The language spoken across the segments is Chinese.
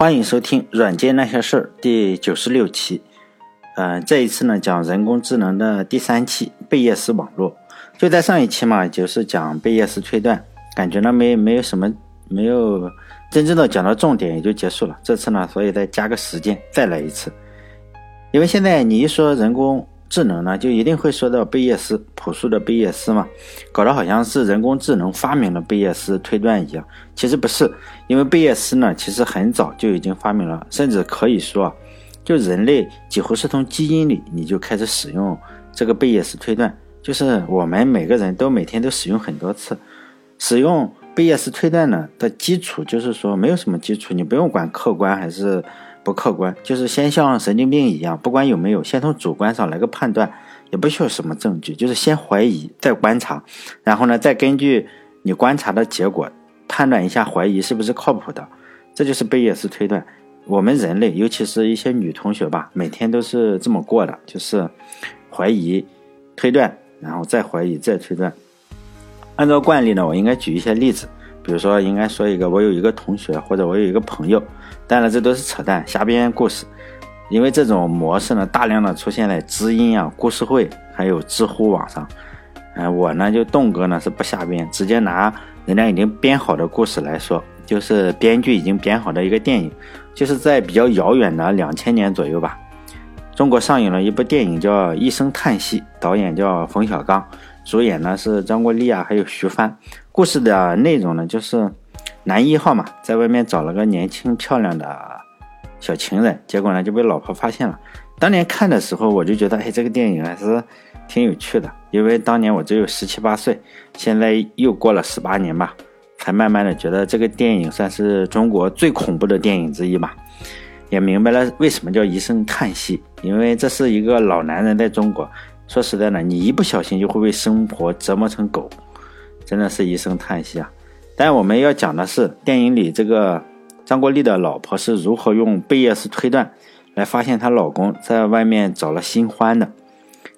欢迎收听《软件那些事儿》第九十六期。嗯，这一次呢讲人工智能的第三期贝叶斯网络。就在上一期嘛，就是讲贝叶斯推断，感觉呢没没有什么，没有真正的讲到重点，也就结束了。这次呢，所以再加个时间，再来一次。因为现在你一说人工，智能呢，就一定会说到贝叶斯，朴素的贝叶斯嘛，搞得好像是人工智能发明了贝叶斯推断一样。其实不是，因为贝叶斯呢，其实很早就已经发明了，甚至可以说，就人类几乎是从基因里你就开始使用这个贝叶斯推断，就是我们每个人都每天都使用很多次。使用贝叶斯推断呢的基础就是说没有什么基础，你不用管客观还是。不客观，就是先像神经病一样，不管有没有，先从主观上来个判断，也不需要什么证据，就是先怀疑，再观察，然后呢，再根据你观察的结果判断一下怀疑是不是靠谱的，这就是贝叶斯推断。我们人类，尤其是一些女同学吧，每天都是这么过的，就是怀疑、推断，然后再怀疑、再推断。按照惯例呢，我应该举一些例子。比如说，应该说一个，我有一个同学或者我有一个朋友，当然这都是扯淡、瞎编故事。因为这种模式呢，大量的出现在知音啊、故事会还有知乎网上。嗯，我呢就栋哥呢是不瞎编，直接拿人家已经编好的故事来说，就是编剧已经编好的一个电影，就是在比较遥远的两千年左右吧，中国上映了一部电影叫《一声叹息》，导演叫冯小刚。主演呢是张国立啊，还有徐帆。故事的内容呢，就是男一号嘛，在外面找了个年轻漂亮的小情人，结果呢就被老婆发现了。当年看的时候，我就觉得，哎，这个电影还是挺有趣的，因为当年我只有十七八岁，现在又过了十八年吧，才慢慢的觉得这个电影算是中国最恐怖的电影之一吧。也明白了为什么叫一声叹息，因为这是一个老男人在中国。说实在的，你一不小心就会被生活折磨成狗，真的是一声叹息啊！但我们要讲的是电影里这个张国立的老婆是如何用贝叶斯推断来发现她老公在外面找了新欢的。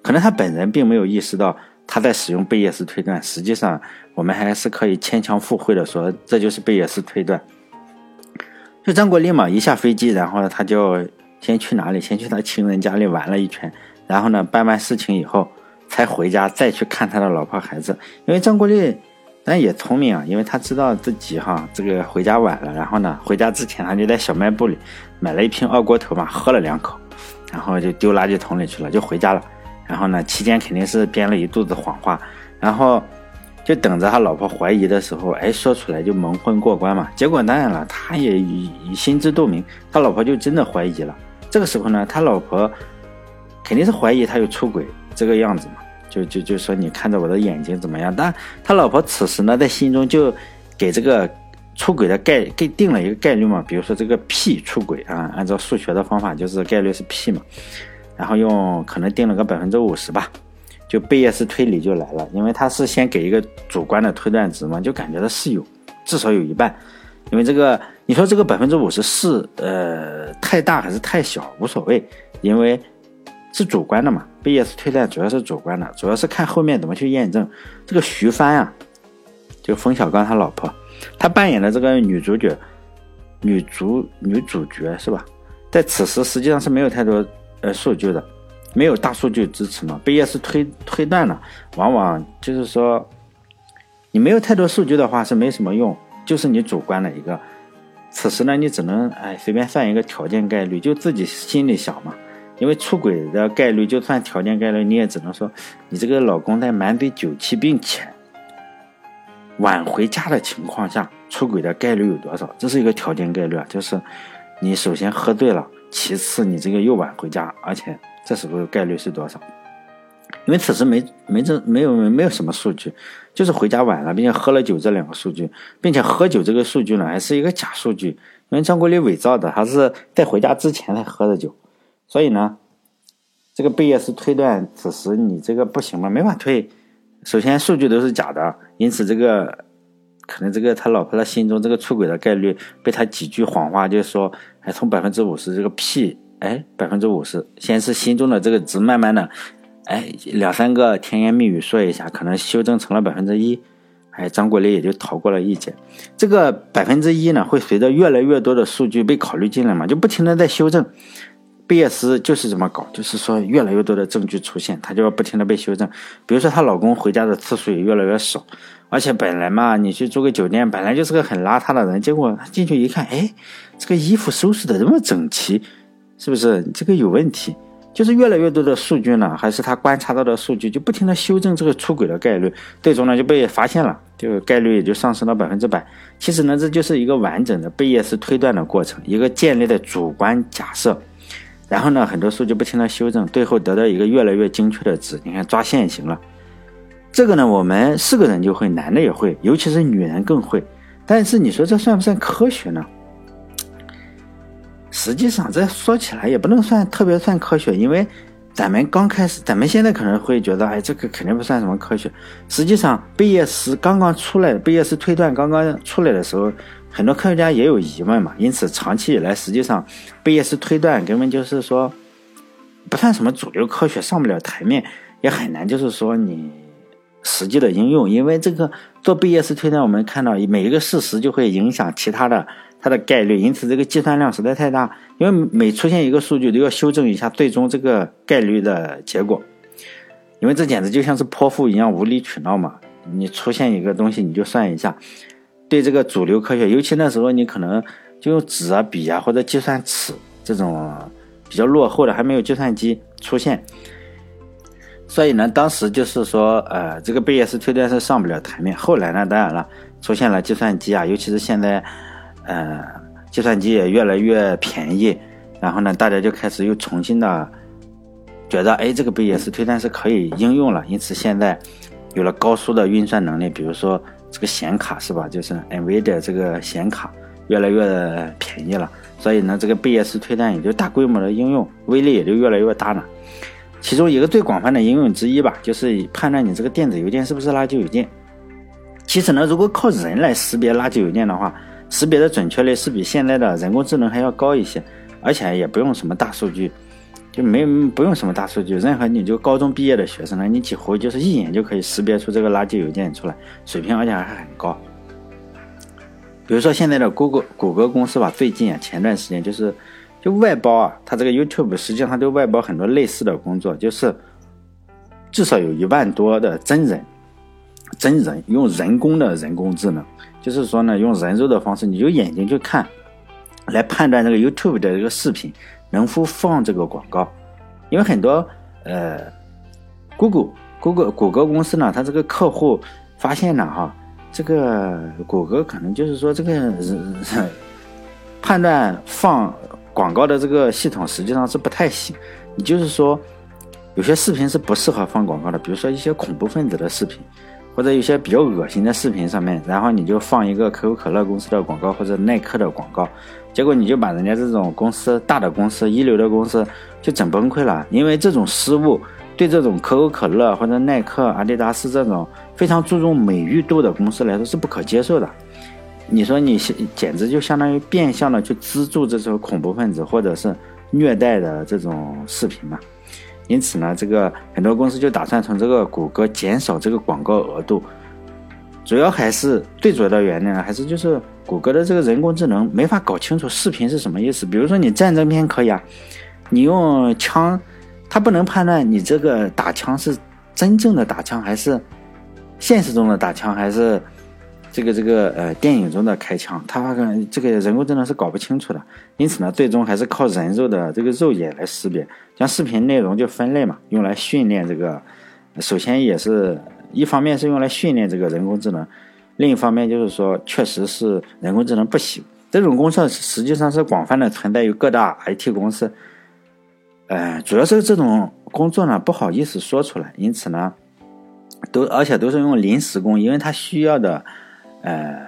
可能她本人并没有意识到她在使用贝叶斯推断，实际上我们还是可以牵强附会的说这就是贝叶斯推断。就张国立嘛，一下飞机，然后呢，他就先去哪里？先去他情人家里玩了一圈。然后呢，办完事情以后，才回家再去看他的老婆孩子。因为张国立，但也聪明啊，因为他知道自己哈这个回家晚了。然后呢，回家之前他就在小卖部里买了一瓶二锅头嘛，喝了两口，然后就丢垃圾桶里去了，就回家了。然后呢，期间肯定是编了一肚子谎话，然后就等着他老婆怀疑的时候，哎，说出来就蒙混过关嘛。结果当然了，他也心知肚明，他老婆就真的怀疑了。这个时候呢，他老婆。肯定是怀疑他有出轨这个样子嘛，就就就说你看着我的眼睛怎么样？但他老婆此时呢，在心中就给这个出轨的概给定了一个概率嘛，比如说这个 P 出轨啊，按照数学的方法就是概率是 P 嘛，然后用可能定了个百分之五十吧，就贝叶斯推理就来了，因为他是先给一个主观的推断值嘛，就感觉到是有至少有一半，因为这个你说这个百分之五十是呃太大还是太小无所谓，因为。是主观的嘛？贝叶斯推断主要是主观的，主要是看后面怎么去验证。这个徐帆啊，就冯小刚他老婆，他扮演的这个女主角，女主女主角是吧？在此时实际上是没有太多呃数据的，没有大数据支持嘛。贝叶斯推推断呢，往往就是说，你没有太多数据的话是没什么用，就是你主观的一个。此时呢，你只能哎随便算一个条件概率，就自己心里想嘛。因为出轨的概率，就算条件概率，你也只能说，你这个老公在满嘴酒气并且晚回家的情况下，出轨的概率有多少？这是一个条件概率啊，就是你首先喝醉了，其次你这个又晚回家，而且这时候概率是多少？因为此时没没这没有没有什么数据，就是回家晚了，并且喝了酒这两个数据，并且喝酒这个数据呢还是一个假数据，因为张国立伪造的，他是在回家之前才喝的酒。所以呢，这个贝叶斯推断，此时你这个不行嘛，没法推。首先数据都是假的，因此这个可能这个他老婆的心中这个出轨的概率，被他几句谎话，就是说，哎，从百分之五十这个 P，哎，百分之五十，先是心中的这个值，慢慢的，哎，两三个甜言蜜语说一下，可能修正成了百分之一，哎，张国立也就逃过了一劫。这个百分之一呢，会随着越来越多的数据被考虑进来嘛，就不停的在修正。贝叶斯就是这么搞，就是说越来越多的证据出现，他就要不停的被修正。比如说她老公回家的次数也越来越少，而且本来嘛，你去住个酒店，本来就是个很邋遢的人，结果进去一看，哎，这个衣服收拾的这么整齐，是不是这个有问题？就是越来越多的数据呢，还是他观察到的数据，就不停的修正这个出轨的概率，最终呢就被发现了，这个概率也就上升到百分之百。其实呢，这就是一个完整的贝叶斯推断的过程，一个建立的主观假设。然后呢，很多数据不停的修正，最后得到一个越来越精确的值。你看抓现行了，这个呢，我们是个人就会，男的也会，尤其是女人更会。但是你说这算不算科学呢？实际上这说起来也不能算特别算科学，因为咱们刚开始，咱们现在可能会觉得，哎，这个肯定不算什么科学。实际上，贝叶斯刚刚出来，贝叶斯推断刚刚出来的时候。很多科学家也有疑问嘛，因此长期以来，实际上贝叶斯推断根本就是说不算什么主流科学，上不了台面，也很难就是说你实际的应用。因为这个做贝叶斯推断，我们看到每一个事实就会影响其他的它的概率，因此这个计算量实在太大。因为每出现一个数据都要修正一下最终这个概率的结果，因为这简直就像是泼妇一样无理取闹嘛。你出现一个东西，你就算一下。对这个主流科学，尤其那时候你可能就用纸啊、笔啊或者计算尺这种比较落后的，还没有计算机出现，所以呢，当时就是说，呃，这个贝叶斯推断是上不了台面。后来呢，当然了，出现了计算机啊，尤其是现在，呃，计算机也越来越便宜，然后呢，大家就开始又重新的觉得，哎，这个贝叶斯推断是可以应用了，因此现在有了高速的运算能力，比如说。这个显卡是吧？就是 NVIDIA 这个显卡越来越便宜了，所以呢，这个贝叶斯推断也就大规模的应用，威力也就越来越大了。其中一个最广泛的应用之一吧，就是判断你这个电子邮件是不是垃圾邮件。其实呢，如果靠人来识别垃圾邮件的话，识别的准确率是比现在的人工智能还要高一些，而且也不用什么大数据。就没不用什么大数据，任何你就高中毕业的学生呢，你几乎就是一眼就可以识别出这个垃圾邮件出来，水平而且还很高。比如说现在的谷歌谷歌公司吧，最近啊前段时间就是就外包啊，它这个 YouTube 实际上它都外包很多类似的工作，就是至少有一万多的真人真人用人工的人工智能，就是说呢用人肉的方式，你就眼睛去看，来判断这个 YouTube 的这个视频。能否放这个广告？因为很多呃，，Google Google 谷歌公司呢，它这个客户发现了哈，这个谷歌可能就是说这个判断放广告的这个系统实际上是不太行。你就是说，有些视频是不适合放广告的，比如说一些恐怖分子的视频，或者有些比较恶心的视频上面，然后你就放一个可口可乐公司的广告或者耐克的广告。结果你就把人家这种公司大的公司、一流的公司就整崩溃了，因为这种失误对这种可口可乐或者耐克、阿迪达斯这种非常注重美誉度的公司来说是不可接受的。你说你简直就相当于变相的去资助这种恐怖分子或者是虐待的这种视频嘛？因此呢，这个很多公司就打算从这个谷歌减少这个广告额度。主要还是最主要的原因呢，还是就是谷歌的这个人工智能没法搞清楚视频是什么意思。比如说你战争片可以啊，你用枪，它不能判断你这个打枪是真正的打枪还是现实中的打枪，还是这个这个呃电影中的开枪，它跟这个人工智能是搞不清楚的。因此呢，最终还是靠人肉的这个肉眼来识别，将视频内容就分类嘛，用来训练这个。首先也是。一方面是用来训练这个人工智能，另一方面就是说，确实是人工智能不行。这种公司实际上是广泛的存在于各大 IT 公司，呃，主要是这种工作呢不好意思说出来，因此呢，都而且都是用临时工，因为他需要的呃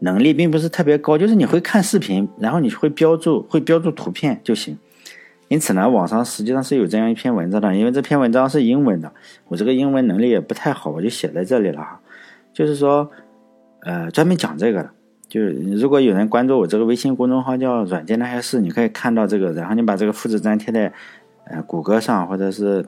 能力并不是特别高，就是你会看视频，然后你会标注会标注图片就行。因此呢，网上实际上是有这样一篇文章的，因为这篇文章是英文的，我这个英文能力也不太好，我就写在这里了哈。就是说，呃，专门讲这个的，就是如果有人关注我这个微信公众号叫“软件那些事”，你可以看到这个，然后你把这个复制粘贴在呃谷歌上或者是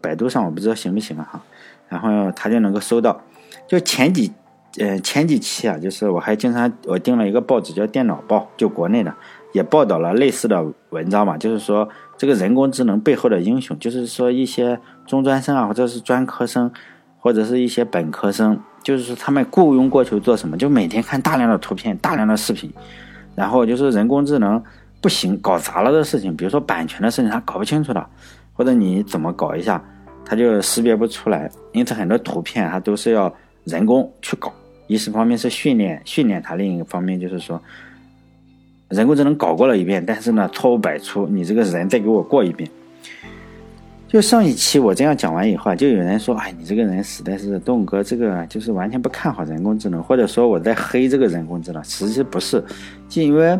百度上，我不知道行不行啊哈。然后他就能够搜到。就前几呃，前几期啊，就是我还经常我订了一个报纸叫《电脑报》，就国内的，也报道了类似的文章嘛，就是说这个人工智能背后的英雄，就是说一些中专生啊，或者是专科生，或者是一些本科生，就是说他们雇佣过去做什么，就每天看大量的图片、大量的视频，然后就是人工智能不行，搞砸了的事情，比如说版权的事情，他搞不清楚的，或者你怎么搞一下。它就识别不出来，因此很多图片它都是要人工去搞。一是方面是训练训练它，另一个方面就是说，人工智能搞过了一遍，但是呢错误百出，你这个人再给我过一遍。就上一期我这样讲完以后，就有人说：“哎，你这个人实在是东哥，这个就是完全不看好人工智能，或者说我在黑这个人工智能。”其实不是，就因为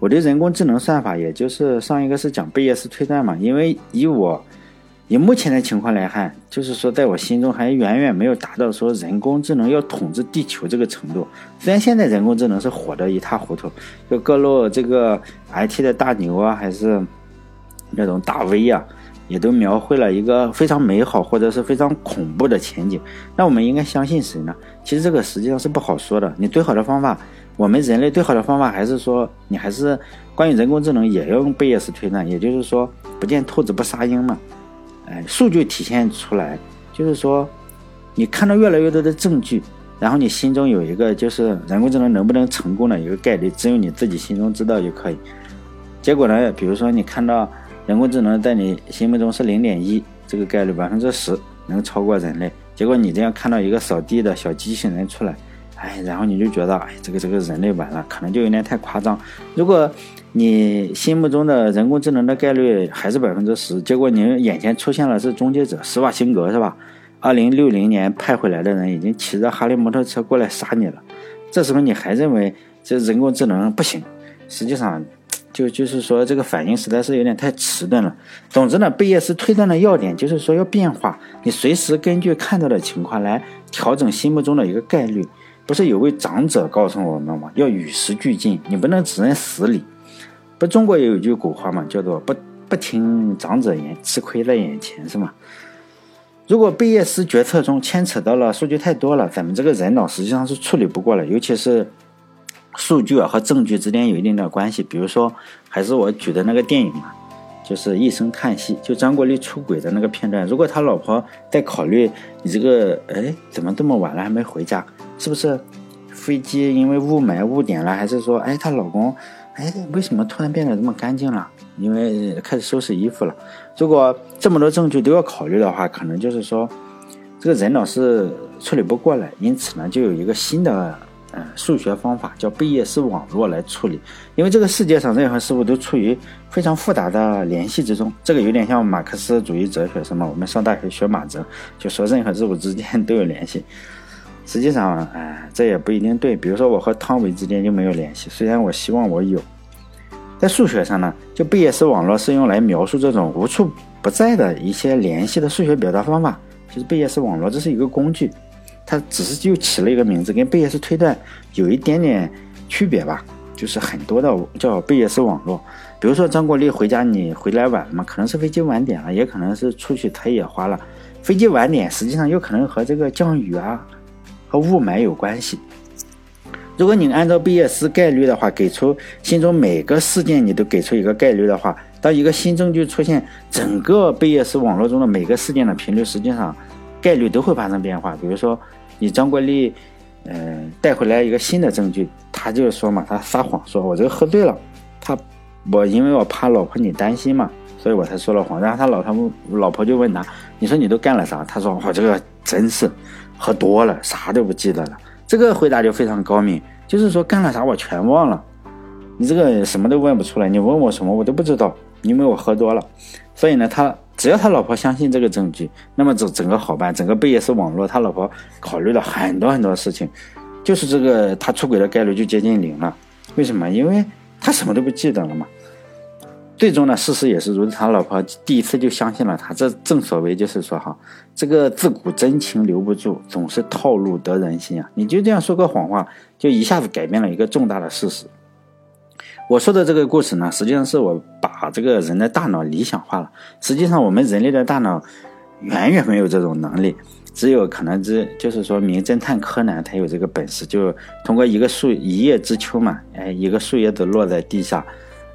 我对人工智能算法，也就是上一个是讲贝叶斯推断嘛，因为以我。以目前的情况来看，就是说，在我心中还远远没有达到说人工智能要统治地球这个程度。虽然现在人工智能是火得一塌糊涂，就各路这个 IT 的大牛啊，还是那种大 V 啊，也都描绘了一个非常美好或者是非常恐怖的前景。那我们应该相信谁呢？其实这个实际上是不好说的。你最好的方法，我们人类最好的方法还是说，你还是关于人工智能也要用贝叶斯推断，也就是说，不见兔子不撒鹰嘛。数据体现出来，就是说，你看到越来越多的证据，然后你心中有一个就是人工智能能不能成功的一个概率，只有你自己心中知道就可以。结果呢，比如说你看到人工智能在你心目中是零点一，这个概率百分之十能超过人类，结果你这样看到一个扫地的小机器人出来。哎，然后你就觉得，哎，这个这个人类完了，可能就有点太夸张。如果你心目中的人工智能的概率还是百分之十，结果你眼前出现了是终结者施瓦辛格，是吧？二零六零年派回来的人已经骑着哈雷摩托车过来杀你了，这时候你还认为这人工智能不行？实际上，就就是说这个反应实在是有点太迟钝了。总之呢，贝叶斯推断的要点就是说要变化，你随时根据看到的情况来调整心目中的一个概率。不是有位长者告诉我们吗？要与时俱进，你不能只认死理。不，中国也有句古话嘛，叫做“不不听长者言，吃亏在眼前”，是吗？如果贝叶斯决策中牵扯到了数据太多了，咱们这个人脑实际上是处理不过来，尤其是数据啊和证据之间有一定的关系。比如说，还是我举的那个电影嘛，就是一声叹息，就张国立出轨的那个片段。如果他老婆在考虑你这个，哎，怎么这么晚了还没回家？是不是飞机因为雾霾误点了，还是说，哎，她老公，哎，为什么突然变得这么干净了？因为开始收拾衣服了。如果这么多证据都要考虑的话，可能就是说，这个人脑是处理不过来，因此呢，就有一个新的嗯数学方法叫贝叶斯网络来处理。因为这个世界上任何事物都处于非常复杂的联系之中，这个有点像马克思主义哲学，是吗？我们上大学学马哲，就说任何事物之间都有联系。实际上，哎，这也不一定对。比如说，我和汤唯之间就没有联系，虽然我希望我有。在数学上呢，就贝叶斯网络是用来描述这种无处不在的一些联系的数学表达方法。其实贝叶斯网络这是一个工具，它只是就起了一个名字，跟贝叶斯推断有一点点区别吧。就是很多的叫贝叶斯网络。比如说张国立回家，你回来晚了嘛？可能是飞机晚点了，也可能是出去采野花了。飞机晚点，实际上有可能和这个降雨啊。和雾霾有关系。如果你按照贝叶斯概率的话，给出心中每个事件你都给出一个概率的话，当一个新证据出现，整个贝叶斯网络中的每个事件的频率实际上概率都会发生变化。比如说，你张国立，嗯，带回来一个新的证据，他就说嘛，他撒谎说我这个喝醉了，他我因为我怕老婆你担心嘛，所以我才说了谎。然后他老他老婆就问他，你说你都干了啥？他说我这个真是。喝多了，啥都不记得了。这个回答就非常高明，就是说干了啥我全忘了。你这个什么都问不出来，你问我什么我都不知道，因为我喝多了。所以呢，他只要他老婆相信这个证据，那么整整个好办。整个贝叶斯网络，他老婆考虑了很多很多事情，就是这个他出轨的概率就接近零了。为什么？因为他什么都不记得了嘛。最终呢，事实也是如此。他老婆第一次就相信了他，这正所谓就是说哈，这个自古真情留不住，总是套路得人心啊！你就这样说个谎话，就一下子改变了一个重大的事实。我说的这个故事呢，实际上是我把这个人的大脑理想化了。实际上，我们人类的大脑远远没有这种能力。只有可能只就是说名侦探柯南才有这个本事，就通过一个树一叶知秋嘛，哎，一个树叶子落在地下，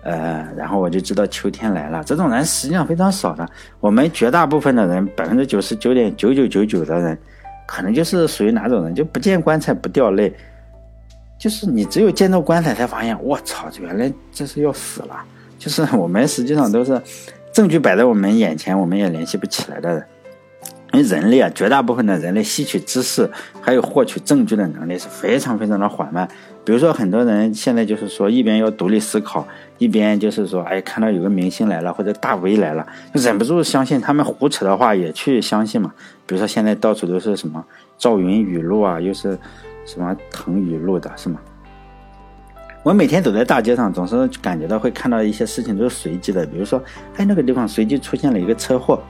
呃，然后我就知道秋天来了。这种人实际上非常少的，我们绝大部分的人，百分之九十九点九九九九的人，可能就是属于哪种人，就不见棺材不掉泪，就是你只有见到棺材才发现，我操，原来这是要死了。就是我们实际上都是证据摆在我们眼前，我们也联系不起来的人。因为人类啊，绝大部分的人类吸取知识还有获取证据的能力是非常非常的缓慢。比如说，很多人现在就是说，一边要独立思考，一边就是说，哎，看到有个明星来了或者大 V 来了，就忍不住相信他们胡扯的话，也去相信嘛。比如说，现在到处都是什么赵云语录啊，又是什么腾语录的，是吗？我每天走在大街上，总是感觉到会看到一些事情都是随机的，比如说，哎，那个地方随机出现了一个车祸。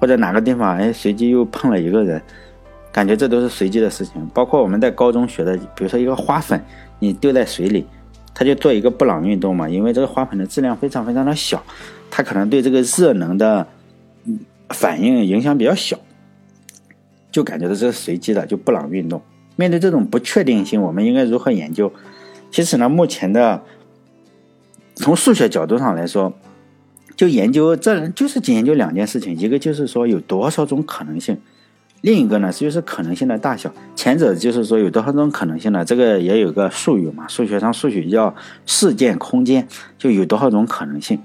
或者哪个地方哎，随机又碰了一个人，感觉这都是随机的事情。包括我们在高中学的，比如说一个花粉，你丢在水里，它就做一个布朗运动嘛。因为这个花粉的质量非常非常的小，它可能对这个热能的反应影响比较小，就感觉到这是随机的，就布朗运动。面对这种不确定性，我们应该如何研究？其实呢，目前的从数学角度上来说。就研究这就是仅研究两件事情，一个就是说有多少种可能性，另一个呢就是可能性的大小。前者就是说有多少种可能性呢？这个也有个术语嘛，数学上数学叫事件空间，就有多少种可能性。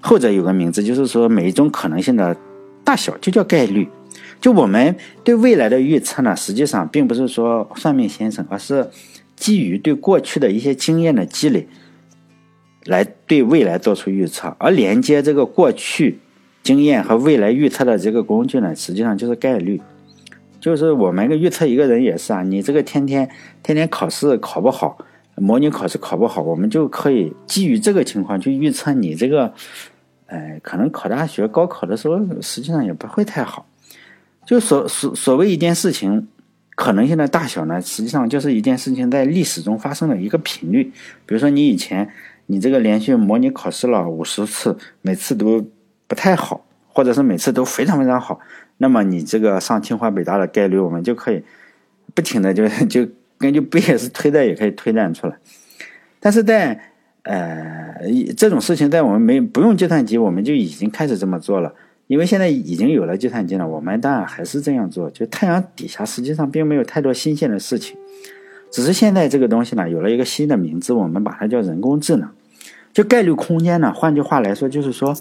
后者有个名字，就是说每一种可能性的大小就叫概率。就我们对未来的预测呢，实际上并不是说算命先生，而是基于对过去的一些经验的积累。来对未来做出预测，而连接这个过去经验和未来预测的这个工具呢，实际上就是概率。就是我们预测一个人也是啊，你这个天天天天考试考不好，模拟考试考不好，我们就可以基于这个情况去预测你这个，哎，可能考大学高考的时候实际上也不会太好。就所所所谓一件事情可能性的大小呢，实际上就是一件事情在历史中发生的一个频率。比如说你以前。你这个连续模拟考试了五十次，每次都不太好，或者是每次都非常非常好，那么你这个上清华北大的概率，我们就可以不停的 就就根据不也是推断也可以推断出来。但是在呃这种事情在我们没不用计算机，我们就已经开始这么做了，因为现在已经有了计算机了，我们当然还是这样做。就太阳底下实际上并没有太多新鲜的事情，只是现在这个东西呢有了一个新的名字，我们把它叫人工智能。就概率空间呢？换句话来说，就是说，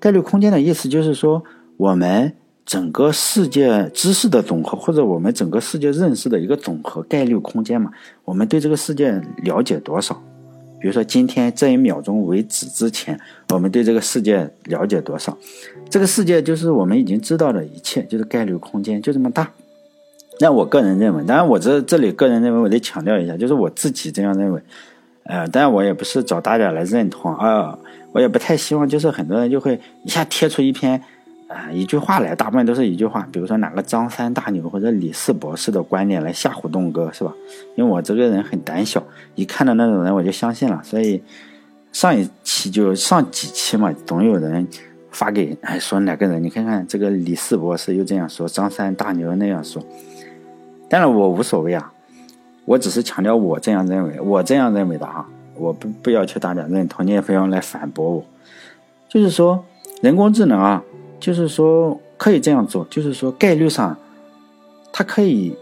概率空间的意思就是说，我们整个世界知识的总和，或者我们整个世界认识的一个总和概率空间嘛。我们对这个世界了解多少？比如说，今天这一秒钟为止之前，我们对这个世界了解多少？这个世界就是我们已经知道的一切，就是概率空间就这么大。那我个人认为，当然我这这里个人认为，我得强调一下，就是我自己这样认为。呃，但我也不是找大家来认同啊，我也不太希望，就是很多人就会一下贴出一篇，啊，一句话来，大部分都是一句话，比如说哪个张三大牛或者李四博士的观点来吓唬东哥，是吧？因为我这个人很胆小，一看到那种人我就相信了，所以上一期就上几期嘛，总有人发给哎说哪个人，你看看这个李四博士又这样说，张三大牛那样说，但是我无所谓啊。我只是强调我这样认为，我这样认为的哈，我不不要求大家认同，你也不用来反驳我。就是说，人工智能啊，就是说可以这样做，就是说概率上，它可以，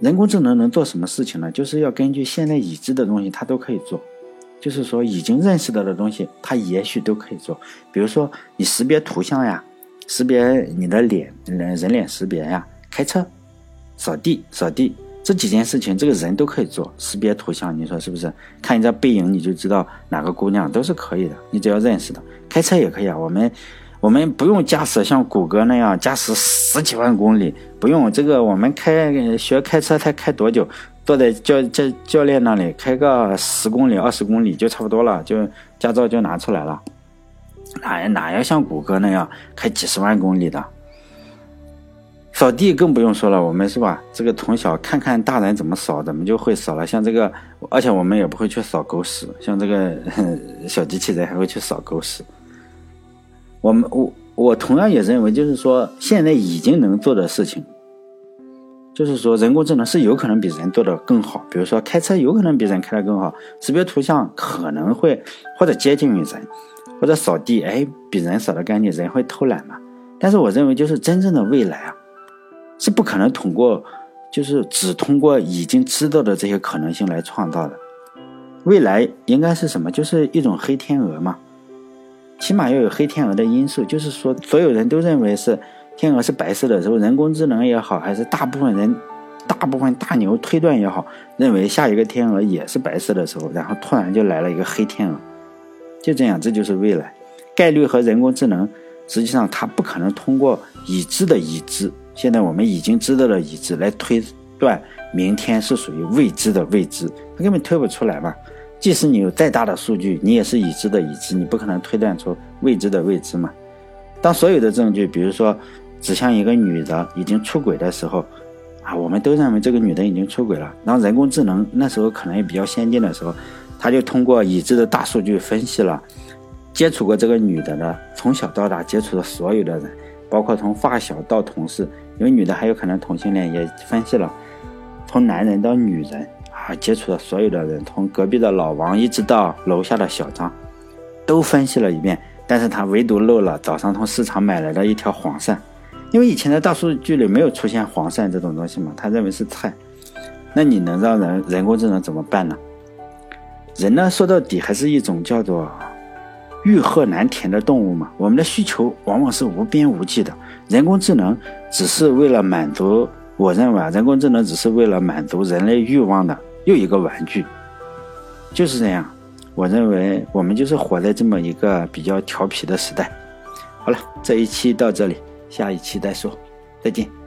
人工智能能做什么事情呢？就是要根据现在已知的东西，它都可以做。就是说，已经认识到的东西，它也许都可以做。比如说，你识别图像呀，识别你的脸，人人脸识别呀，开车，扫地，扫地。这几件事情，这个人都可以做，识别图像，你说是不是？看一张背影，你就知道哪个姑娘都是可以的，你只要认识的。开车也可以啊，我们我们不用驾驶像谷歌那样驾驶十几万公里，不用这个，我们开学开车才开多久？坐在教教教练那里开个十公里、二十公里就差不多了，就驾照就拿出来了。哪哪要像谷歌那样开几十万公里的？扫地更不用说了，我们是吧？这个从小看看大人怎么扫，怎么就会扫了。像这个，而且我们也不会去扫狗屎，像这个 小机器人还会去扫狗屎。我们我我同样也认为，就是说现在已经能做的事情，就是说人工智能是有可能比人做的更好。比如说开车有可能比人开的更好，识别图像可能会或者接近于人，或者扫地，哎，比人扫的干净。人会偷懒嘛？但是我认为，就是真正的未来啊，是不可能通过，就是只通过已经知道的这些可能性来创造的。未来应该是什么？就是一种黑天鹅嘛。起码要有黑天鹅的因素，就是说所有人都认为是天鹅是白色的时候，人工智能也好，还是大部分人、大部分大牛推断也好，认为下一个天鹅也是白色的时候，然后突然就来了一个黑天鹅，就这样，这就是未来。概率和人工智能实际上它不可能通过已知的已知，现在我们已经知道了已知来推断明天是属于未知的未知，它根本推不出来嘛。即使你有再大的数据，你也是已知的已知，你不可能推断出未知的未知嘛。当所有的证据，比如说指向一个女的已经出轨的时候，啊，我们都认为这个女的已经出轨了。当人工智能那时候可能也比较先进的时候，他就通过已知的大数据分析了接触过这个女的的从小到大接触的所有的人，包括从发小到同事，因为女的还有可能同性恋，也分析了从男人到女人。啊，接触的所有的人，从隔壁的老王一直到楼下的小张，都分析了一遍，但是他唯独漏了早上从市场买来的一条黄鳝，因为以前的大数据里没有出现黄鳝这种东西嘛，他认为是菜。那你能让人人工智能怎么办呢？人呢，说到底还是一种叫做欲壑难填的动物嘛，我们的需求往往是无边无际的，人工智能只是为了满足，我认为啊，人工智能只是为了满足人类欲望的。又一个玩具，就是这样。我认为我们就是活在这么一个比较调皮的时代。好了，这一期到这里，下一期再说，再见。